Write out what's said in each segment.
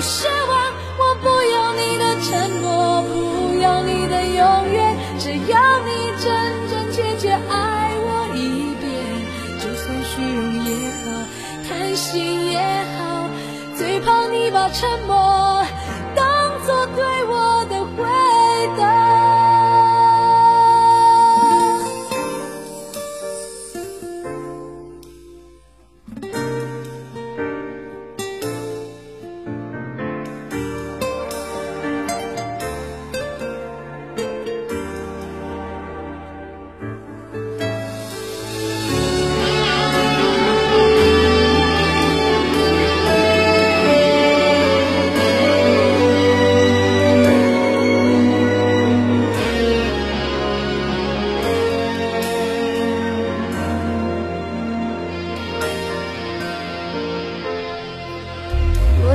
不奢望。我不要你的承诺，不要你的永远，只要你真真切切爱我一遍，就算虚荣也好，贪心也好，最怕你把沉默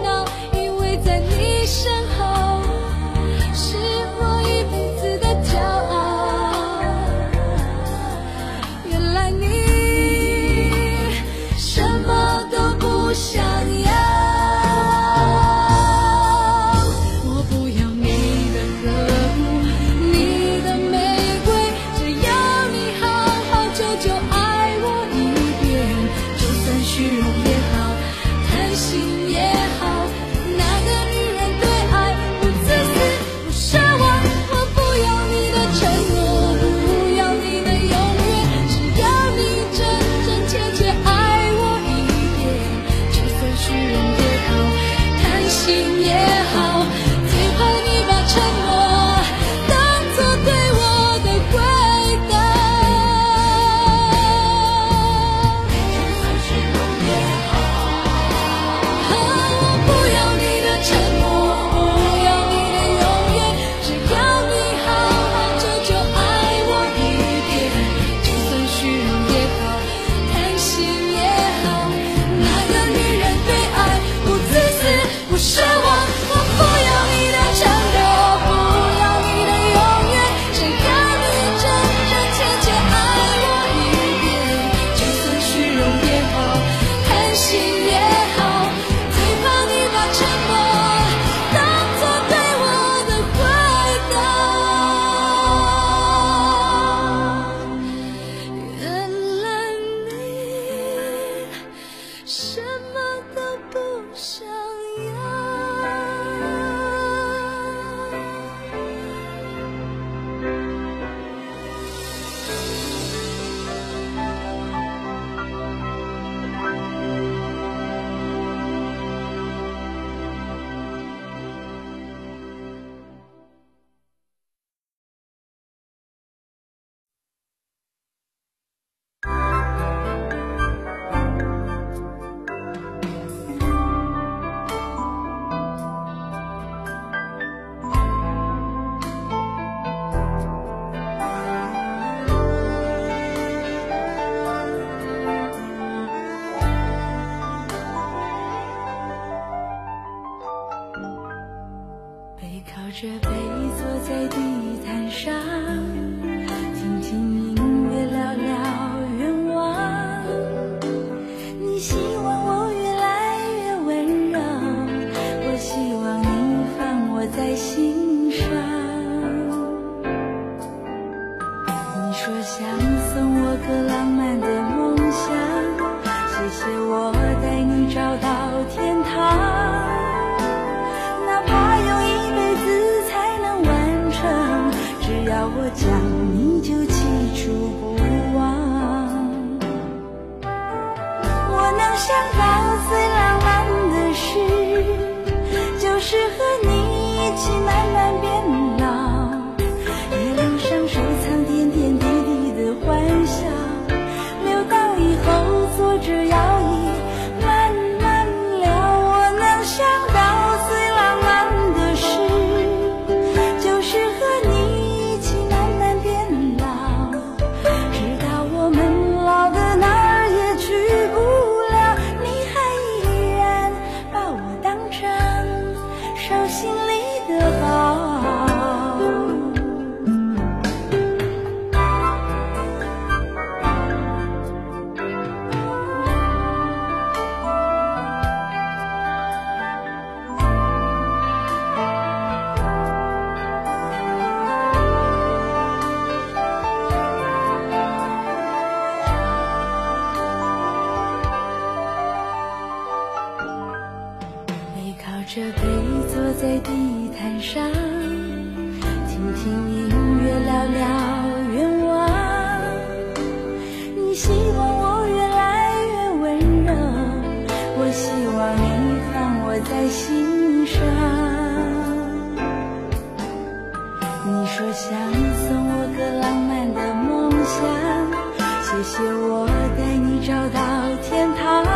闹，相伴。心你送我个浪漫的梦想。谢谢我带你找到天堂。